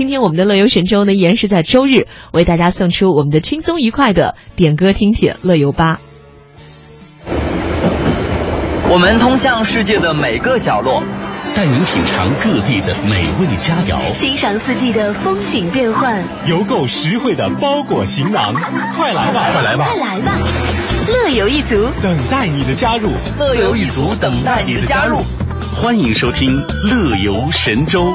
今天我们的乐游神州呢，依然是在周日为大家送出我们的轻松愉快的点歌听帖乐游吧。我们通向世界的每个角落，带您品尝各地的美味佳肴，欣赏四季的风景变幻，邮购实惠的包裹行囊。快来吧，快来吧，快来吧！乐游一族等待你的加入，乐游一族等待你的加入。欢迎收听乐游神州。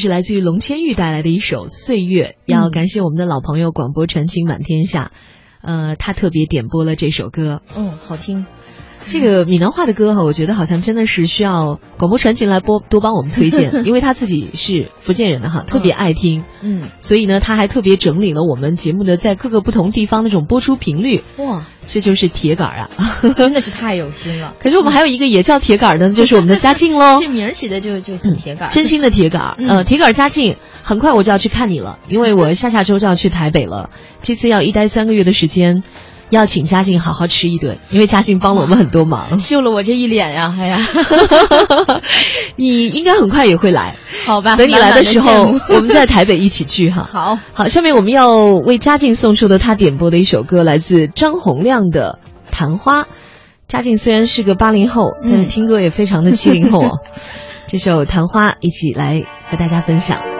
是来自于龙千玉带来的一首《岁月》，要感谢我们的老朋友广播传情满天下，呃，他特别点播了这首歌。嗯，好听。这个闽南话的歌哈，我觉得好像真的是需要广播传情来播多帮我们推荐，因为他自己是福建人的哈，特别爱听，嗯，所以呢，他还特别整理了我们节目的在各个不同地方的这种播出频率。哇，这就是铁杆啊，真的是太有心了。可是我们还有一个也叫铁杆的，就是我们的嘉靖喽。这名儿起的就就很铁杆，真心的铁杆。呃，铁杆嘉靖，很快我就要去看你了，因为我下下周就要去台北了，这次要一待三个月的时间。要请嘉靖好好吃一顿，因为嘉靖帮了我们很多忙，秀了我这一脸呀！哎呀，你应该很快也会来，好吧？等你来的时候，我们在台北一起聚哈。好好，下面我们要为嘉靖送出的他点播的一首歌，来自张洪亮的《昙花》。嘉靖虽然是个八零后，但是听歌也非常的七零后哦。这首《昙花》，一起来和大家分享。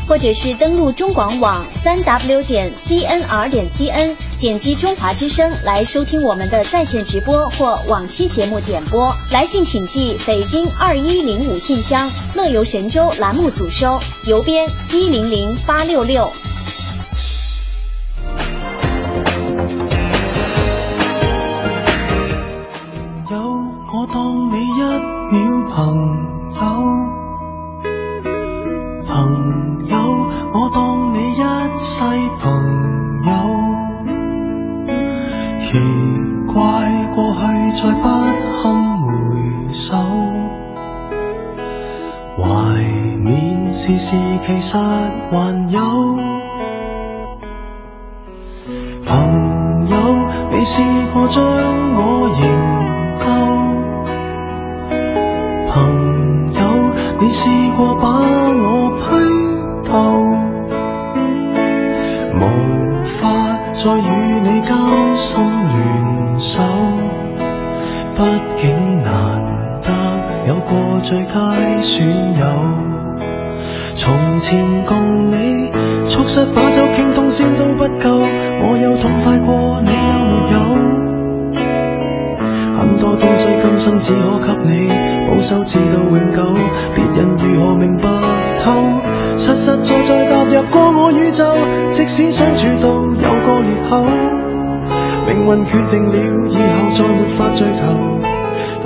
或者是登录中广网三 W 点 CNR 点 CN，点击中华之声来收听我们的在线直播或往期节目点播。来信请寄北京二一零五信箱，乐游神州栏目组收，邮编一零零八六六。有我当你一秒朋一世朋友。奇怪过去再不堪回首，懷緬時時其实还有。朋友，你试过将我營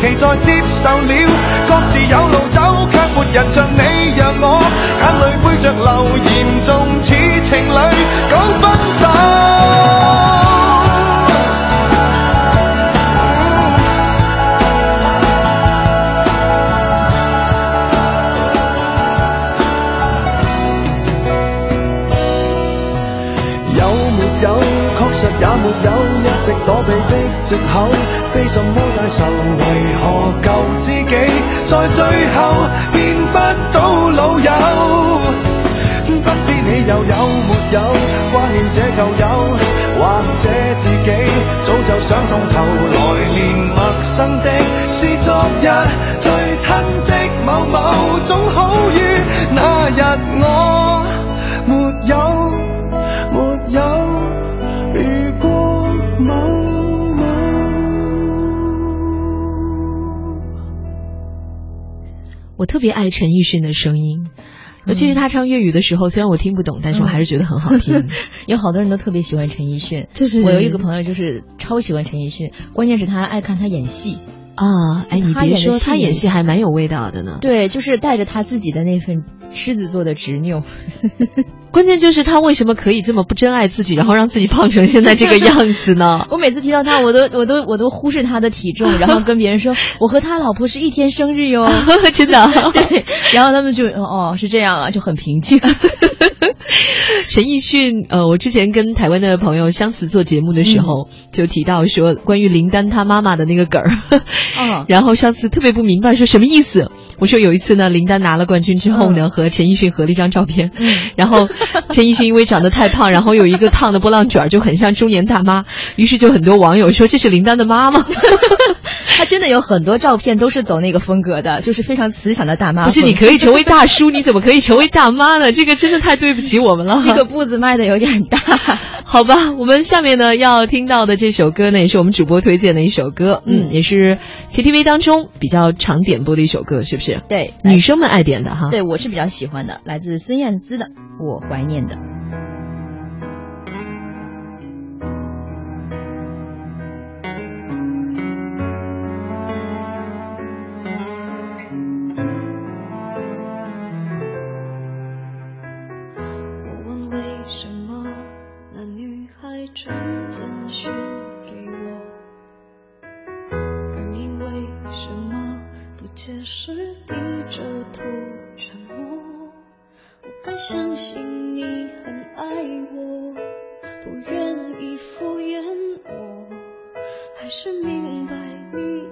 期在接受了，各自有路走，却没人像你让我眼泪背着流，严重似情侣讲分手。我特別愛陳奕迅的声音，尤其是他唱粤语的时候，虽然我听不懂，但是我还是觉得很好听。有好多人都特别喜欢陈奕迅，就是我有一个朋友就是超喜欢陈奕迅，关键是他爱看他演戏。啊，哎，你别说，他演戏他演戏还蛮有味道的呢。对，就是带着他自己的那份狮子座的执拗。关键就是他为什么可以这么不珍爱自己，然后让自己胖成现在这个样子呢？我每次提到他，我都我都我都忽视他的体重，然后跟别人说我和他老婆是一天生日哟，真的。对，然后他们就哦是这样啊，就很平静。陈奕迅，呃，我之前跟台湾的朋友相似做节目的时候，嗯、就提到说关于林丹他妈妈的那个梗儿，哦，然后上次特别不明白说什么意思。我说有一次呢，林丹拿了冠军之后呢，嗯、和陈奕迅合了一张照片，嗯，然后陈奕迅因为长得太胖，然后有一个烫的波浪卷就很像中年大妈，于是就很多网友说这是林丹的妈妈。他真的有很多照片都是走那个风格的，就是非常慈祥的大妈。不是，你可以成为大叔，你怎么可以成为大妈呢？这个真的太对不起我们了。这个步子迈的有点大。好吧，我们下面呢要听到的这首歌呢，也是我们主播推荐的一首歌，嗯，也是 KTV 当中比较常点播的一首歌，是不是？对，女生们爱点的哈。对，我是比较喜欢的，来自孙燕姿的《我怀念的》。相信你很爱我，不愿意敷衍我，还是明白你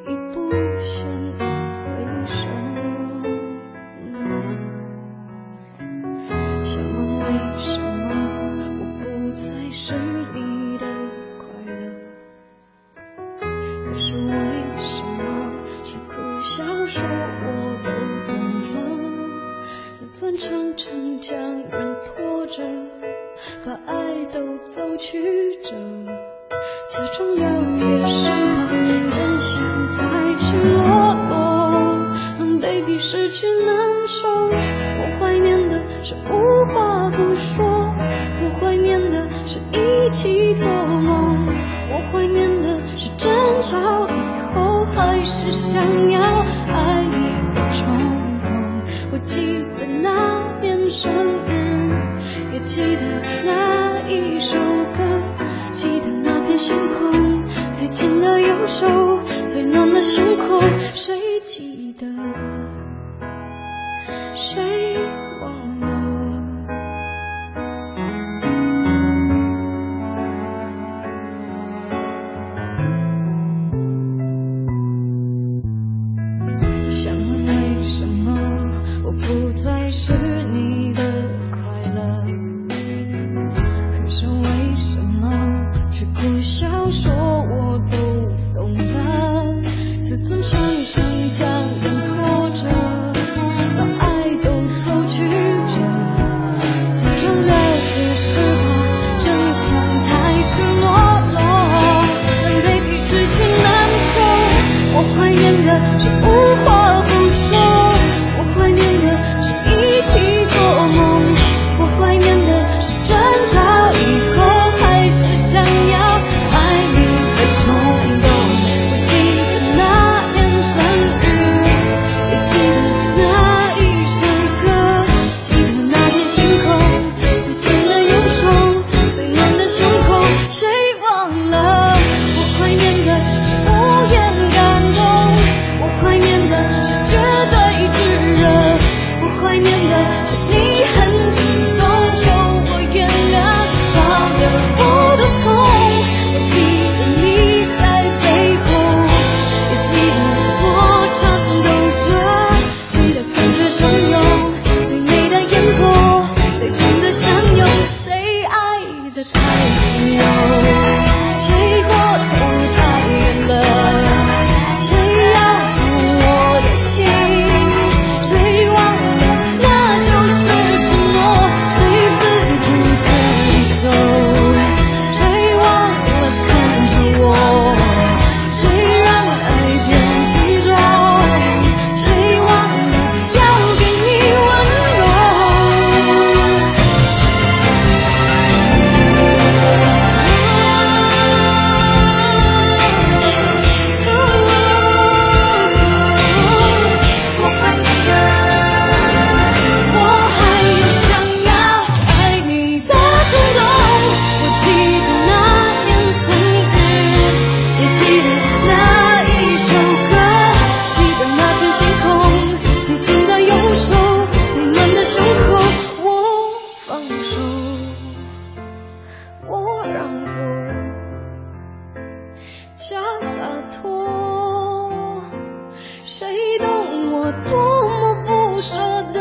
谁懂我多么不舍得，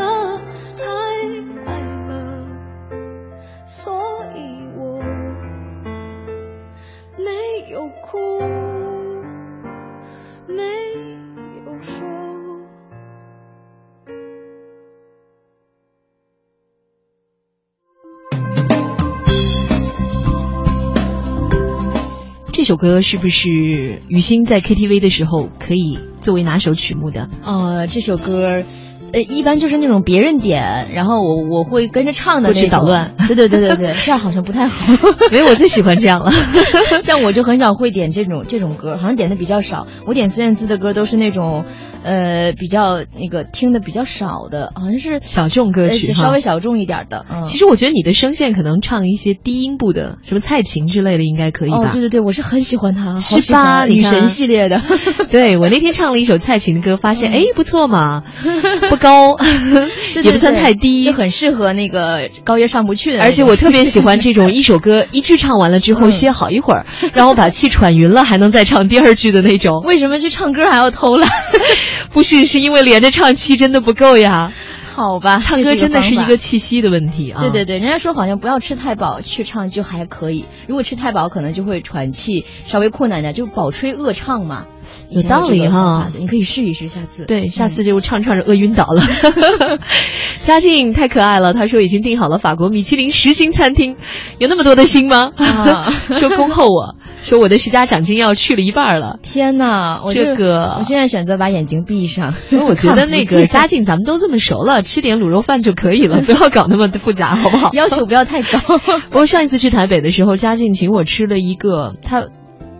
太爱了，所以我没有哭，没有说。这首歌是不是雨欣在 KTV 的时候可以作为哪首曲目的？呃，这首歌。呃，一般就是那种别人点，然后我我会跟着唱的那种。会去捣乱。对对对对对，这样好像不太好。没有，我最喜欢这样了。像我就很少会点这种这种歌，好像点的比较少。我点孙燕姿的歌都是那种，呃，比较那个听的比较少的，好像是小众歌曲，稍微小众一点的。其实我觉得你的声线可能唱一些低音部的，什么蔡琴之类的，应该可以吧？哦，对对对，我是很喜欢她，是吧？女神系列的。对我那天唱了一首蔡琴的歌，发现哎不错嘛，不高。也不算太低，就很适合那个高音上不去的。而且我特别喜欢这种 一首歌一句唱完了之后歇好一会儿，让我把气喘匀了，还能再唱第二句的那种。为什么去唱歌还要偷懒？不是，是因为连着唱气真的不够呀。好吧，唱歌真的是一个气息的问题啊。对对对，人家说好像不要吃太饱去唱就还可以，如果吃太饱可能就会喘气，稍微困难点，就饱吹饿唱嘛。有道理哈，你可以试一试，下次。对，下次就唱唱着饿晕倒了。嘉靖太可爱了，他说已经订好了法国米其林十星餐厅，有那么多的星吗？啊 说恭候我，说我的十佳奖金要去了一半了。天哪，这个，我现在选择把眼睛闭上。因 为我觉得那 个嘉靖，咱们都这么熟了，吃点卤肉饭就可以了，不要搞那么复杂，好不好？要求不要太高。不过上一次去台北的时候，嘉靖请我吃了一个他。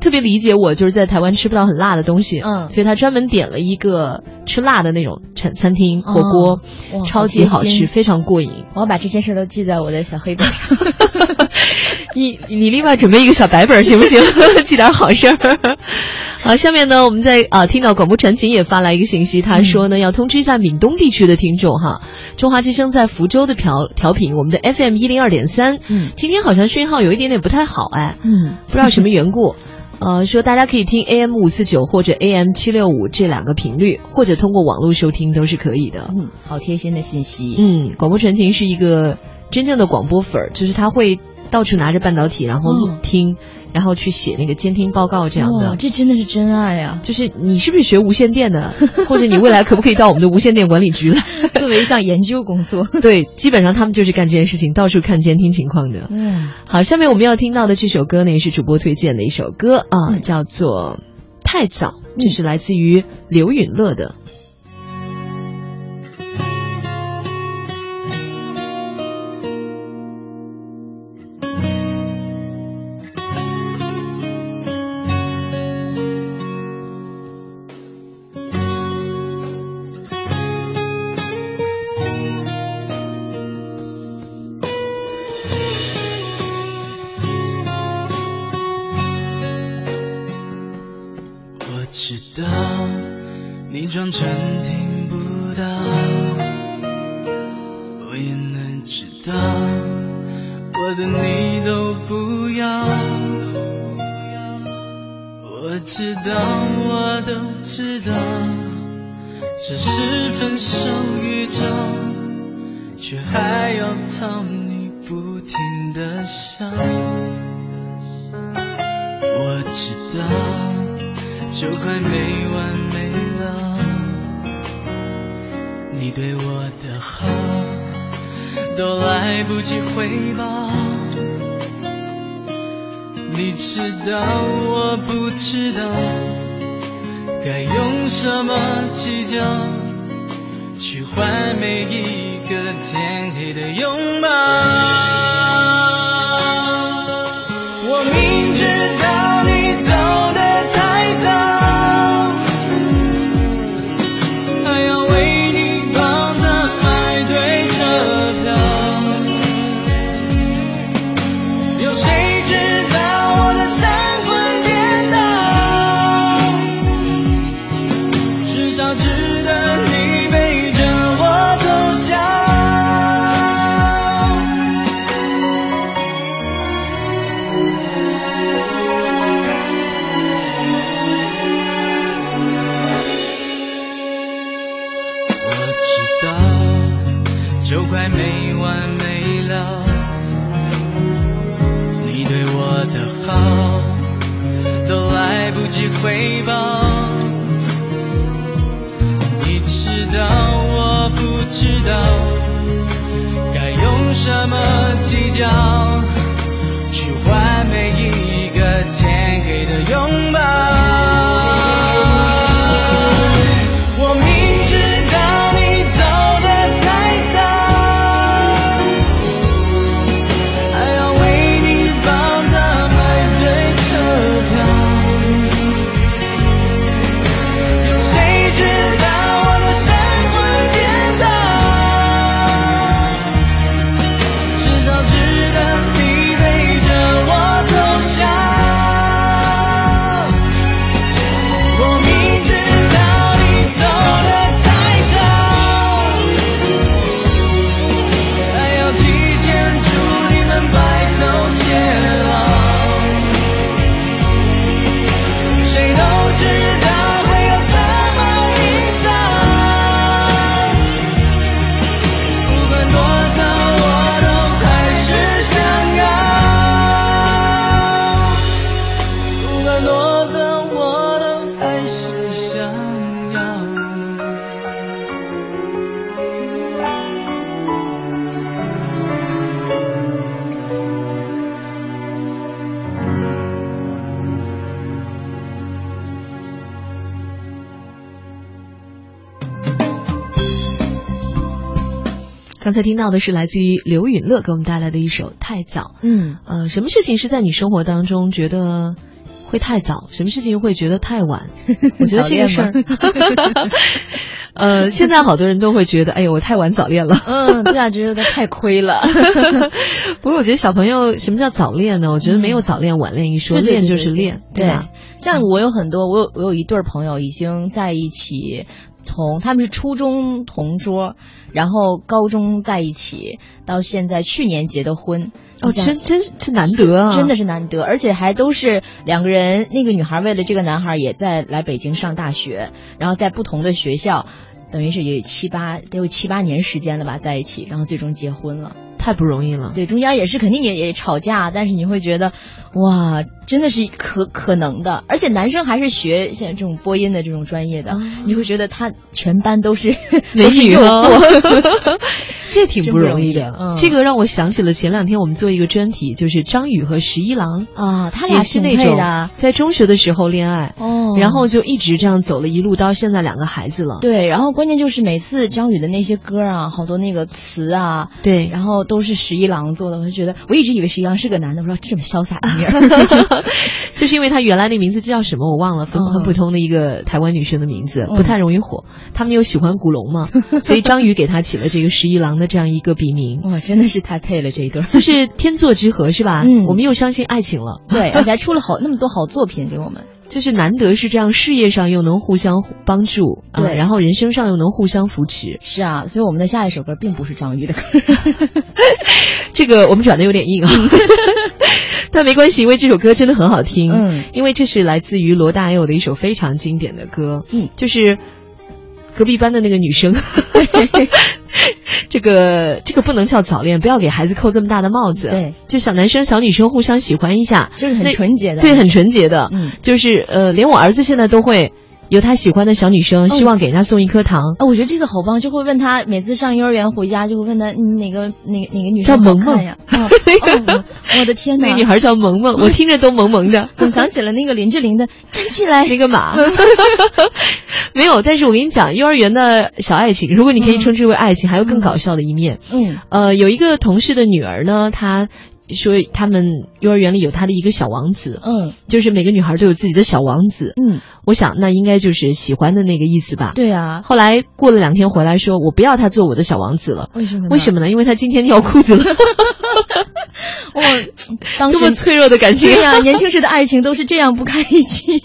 特别理解我，就是在台湾吃不到很辣的东西，嗯，所以他专门点了一个吃辣的那种餐餐厅火锅，超级好吃，非常过瘾。我要把这些事都记在我的小黑本上。你你另外准备一个小白本行不行？记点好事儿。好，下面呢，我们在啊听到广播传情也发来一个信息，他说呢要通知一下闽东地区的听众哈，中华之声在福州的调调频，我们的 FM 一零二点三，嗯，今天好像讯号有一点点不太好哎，嗯，不知道什么缘故。呃，说大家可以听 AM 五四九或者 AM 七六五这两个频率，或者通过网络收听都是可以的。嗯，好贴心的信息。嗯，广播传情是一个真正的广播粉儿，就是他会到处拿着半导体，然后录听。然后去写那个监听报告这样的，这真的是真爱呀！就是你是不是学无线电的，或者你未来可不可以到我们的无线电管理局来 作为一项研究工作？对，基本上他们就是干这件事情，到处看监听情况的。嗯，好，下面我们要听到的这首歌呢，也是主播推荐的一首歌啊，叫做《太早》，这是来自于刘允乐的。知道，就快没完没了。你对我的好都来不及回报，你知道我不知道该用什么计较去换每一个天黑的拥抱。道我不知道该用什么计较去换每一个天黑的拥抱。刚才听到的是来自于刘允乐给我们带来的一首《太早》。嗯，呃，什么事情是在你生活当中觉得会太早？什么事情会觉得太晚？我觉得这个事儿，呃，现在好多人都会觉得，哎呦，我太晚早恋了。嗯，这样，觉得太亏了。不过我觉得小朋友什么叫早恋呢？我觉得没有早恋晚恋一说，对对对恋就是恋，对吧？像我有很多，我有我有一对朋友已经在一起，从他们是初中同桌，然后高中在一起，到现在去年结的婚。哦，真真是难得啊！真的是难得，而且还都是两个人。那个女孩为了这个男孩也在来北京上大学，然后在不同的学校，等于是有七八得有七八年时间了吧，在一起，然后最终结婚了。太不容易了。对，中间也是肯定也也吵架，但是你会觉得，哇，真的是可可能的。而且男生还是学现在这种播音的这种专业的，你会觉得他全班都是美 女哦。这挺不容易的。嗯这个让我想起了前两天我们做一个专题，就是张宇和十一郎啊，他俩是那种在中学的时候恋爱，哦然后就一直这样走了一路到现在两个孩子了。对，然后关键就是每次张宇的那些歌啊，好多那个词啊，对，然后都是十一郎做的，我就觉得我一直以为十一郎是个男的，我说这么潇洒的 名儿，就是因为他原来那名字叫什么我忘了，很很普通的一个台湾女生的名字，嗯不太容易火。他们又喜欢古龙嘛，所以张宇给他起了这个十一郎的这样一个笔名。哇，真的是太配了这一对儿，就是天作之合是吧？嗯我们又相信爱情了。对，而且还出了好那么多好作品给我们。就是难得是这样，事业上又能互相帮助，啊对然后人生上又能互相扶持。是啊，所以我们的下一首歌并不是张宇的歌。这个我们转的有点硬啊，但没关系，因为这首歌真的很好听。嗯，因为这是来自于罗大佑的一首非常经典的歌。嗯，就是隔壁班的那个女生。这个这个不能叫早恋，不要给孩子扣这么大的帽子。对，就小男生小女生互相喜欢一下，就是很纯洁的对，很纯洁的。嗯，就是呃，连我儿子现在都会有他喜欢的小女生，希望给人家送一颗糖。哦，我觉得这个好棒，就会问他每次上幼儿园回家就会问他你哪个哪个哪个女生叫萌萌 呀？哦，哦我我的天哪！那个女孩叫萌萌，我听着都萌萌的。总想起了那个林志玲的 《站起来》那个马？没有，但是我跟你讲，幼儿园的小爱情，如果你可以称之为爱情，还有更搞笑的一面。嗯，呃，有一个同事的女儿呢，她说他们幼儿园里有他的一个小王子，嗯，就是每个女孩都有自己的小王子，嗯，我想那应该就是喜欢的那个意思吧。对啊。后来过了两天回来说，我不要他做我的小王子了。为什么？为什么呢？因为他今天尿裤子了。我当时这么脆弱的感情，对呀、年轻时的爱情都是这样不堪一击。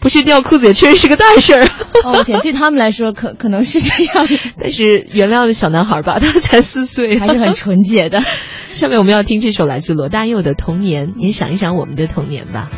不是尿裤子也确实是个大事儿。哦，我天，对他们来说可可能是这样，但是原谅小男孩吧，他才四岁，还是很纯洁的。下面我们要听这首来自罗大佑的《童年》，也想一想我们的童年吧。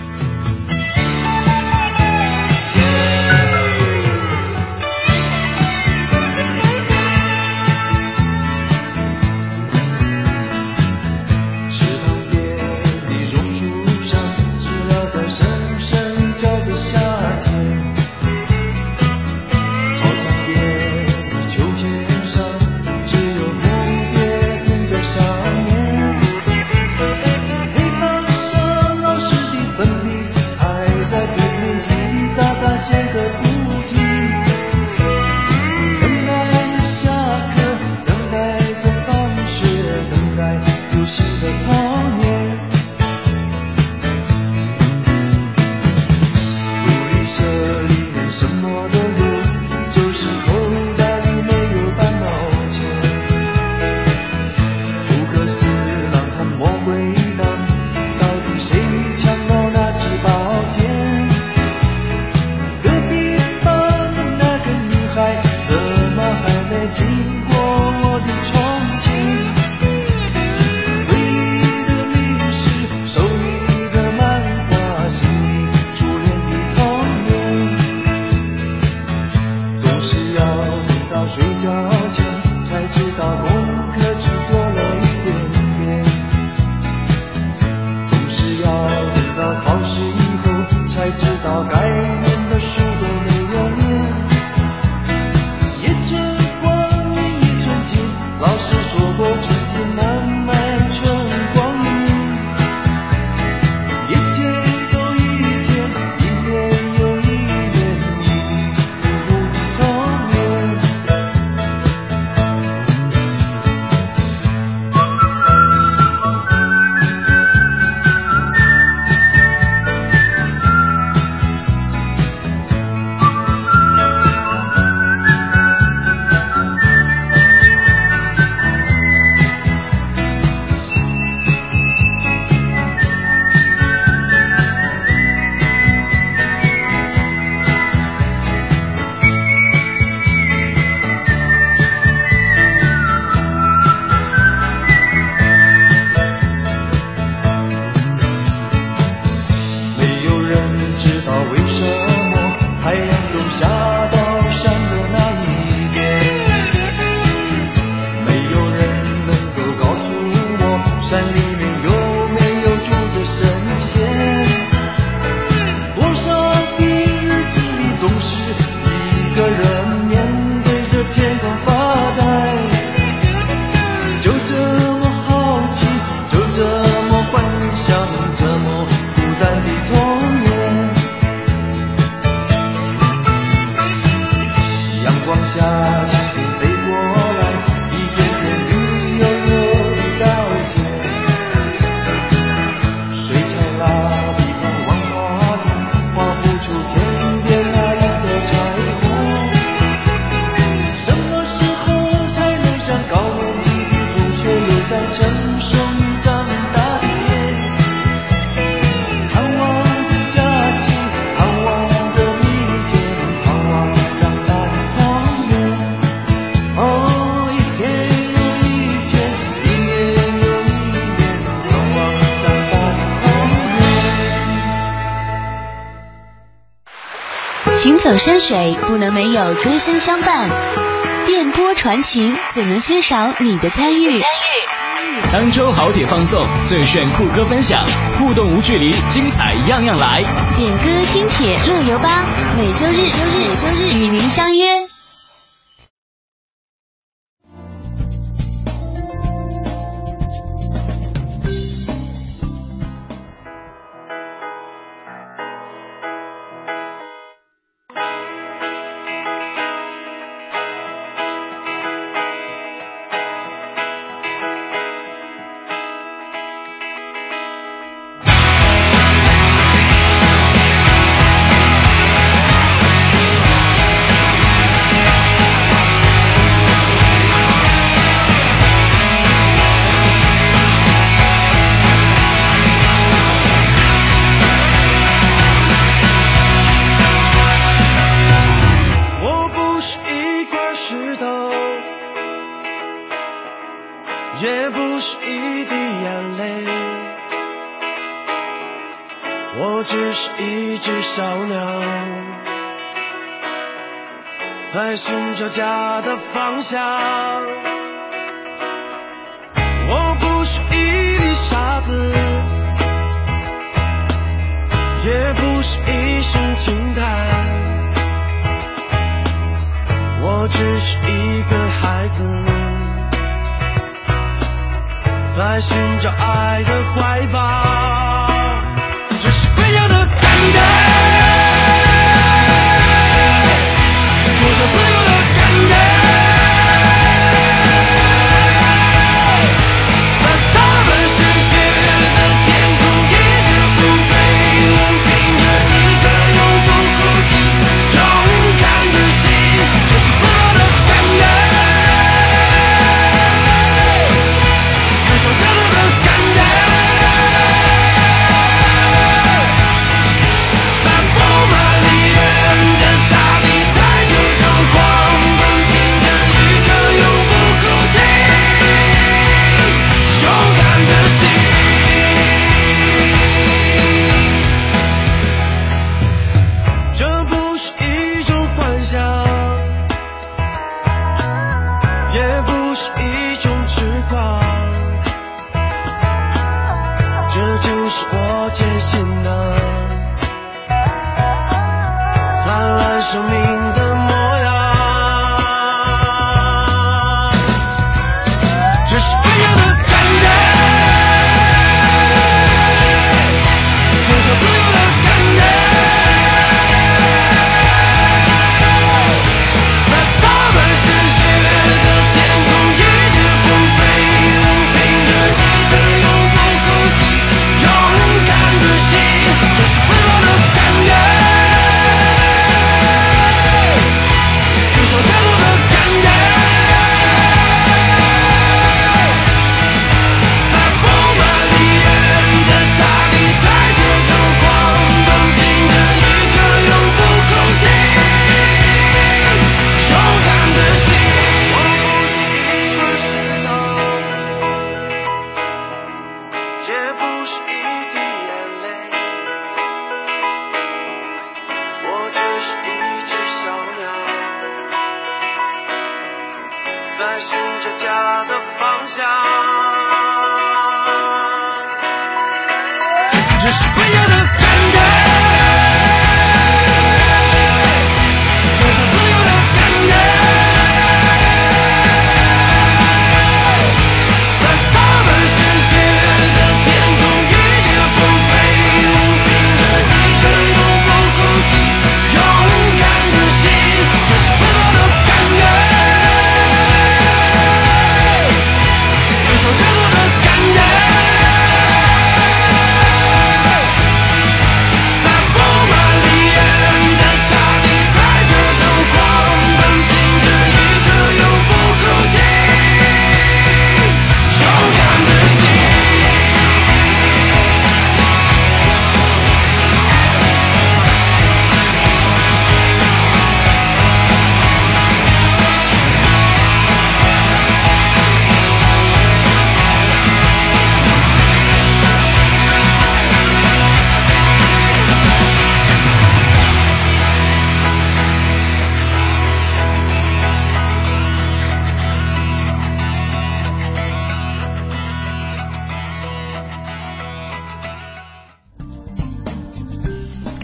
山水不能没有歌声相伴。电波传情怎能缺少你的参与？参与参与当周好铁放送最炫酷歌分享互动无距离精彩样样来。点歌听铁乐游吧。每周日周日每周日与您相约。家的方向我不是一粒沙子也不是一声轻叹我只是一个孩子在寻找爱的怀抱。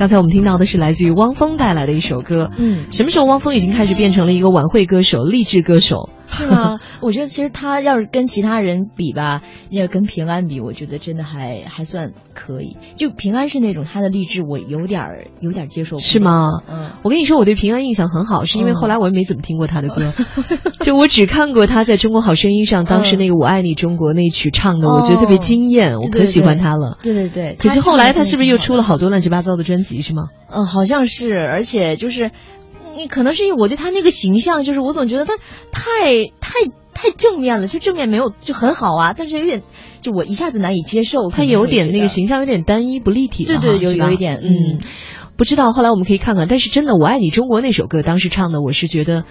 刚才我们听到的是来自于汪峰带来的一首歌。嗯，什么时候汪峰已经开始变成了一个晚会歌手、励志歌手？是吗？我觉得其实他要是跟其他人比吧，要跟平安比，我觉得真的还还算可以。就平安是那种他的励志，我有点儿有点儿接受不了。是吗？嗯，我跟你说，我对平安印象很好，是因为后来我也没怎么听过他的歌，就我只看过他在中国好声音上当时那个《我爱你中国》那曲唱的，我觉得特别惊艳，我可喜欢他了。对对对。可是后来他是不是又出了好多乱七八糟的专辑？是吗？嗯，好像是，而且就是。你可能是因为我对他那个形象，就是我总觉得他太太太正面了，就正面没有就很好啊，但是有点就我一下子难以接受。他有点那个形象有点单一不立体对对，有有一点嗯，不知道后来我们可以看看，但是真的《我爱你中国》那首歌当时唱的，我是觉得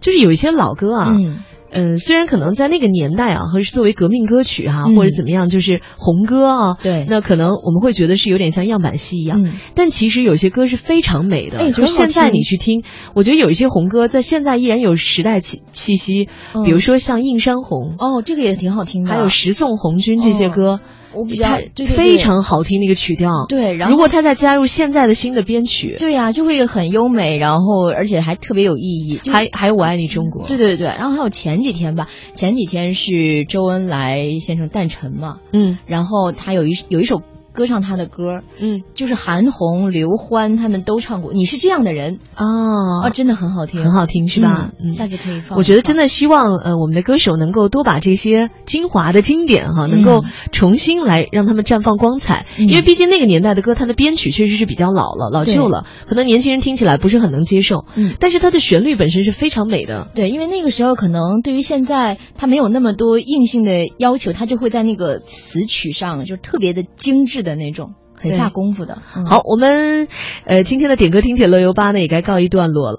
就是有一些老歌啊。嗯嗯，虽然可能在那个年代啊，或者是作为革命歌曲哈、啊，嗯、或者怎么样，就是红歌啊，对，那可能我们会觉得是有点像样板戏一样，嗯、但其实有些歌是非常美的，哎、就现在你去听，我觉得有一些红歌在现在依然有时代气气息，嗯、比如说像《映山红》哦，这个也挺好听的，还有《十送红军》这些歌。哦我比较非常好听那个曲调，对。然后如果他再加入现在的新的编曲，对呀、啊，就会很优美，然后而且还特别有意义。还还有我爱你中国，对对对。然后还有前几天吧，前几天是周恩来先生诞辰嘛，嗯，然后他有一有一首。歌唱他的歌，嗯，就是韩红、刘欢他们都唱过。你是这样的人哦，哦，真的很好听，很好听是吧？嗯，下次可以放。我觉得真的希望呃，我们的歌手能够多把这些精华的经典哈，能够重新来让他们绽放光彩。嗯、因为毕竟那个年代的歌，它的编曲确实是比较老了、老旧了，可能年轻人听起来不是很能接受。嗯，但是它的旋律本身是非常美的。对，因为那个时候可能对于现在它没有那么多硬性的要求，它就会在那个词曲上就特别的精致的那种。很下功夫的。嗯、好，我们呃今天的点歌听铁乐游吧呢也该告一段落了。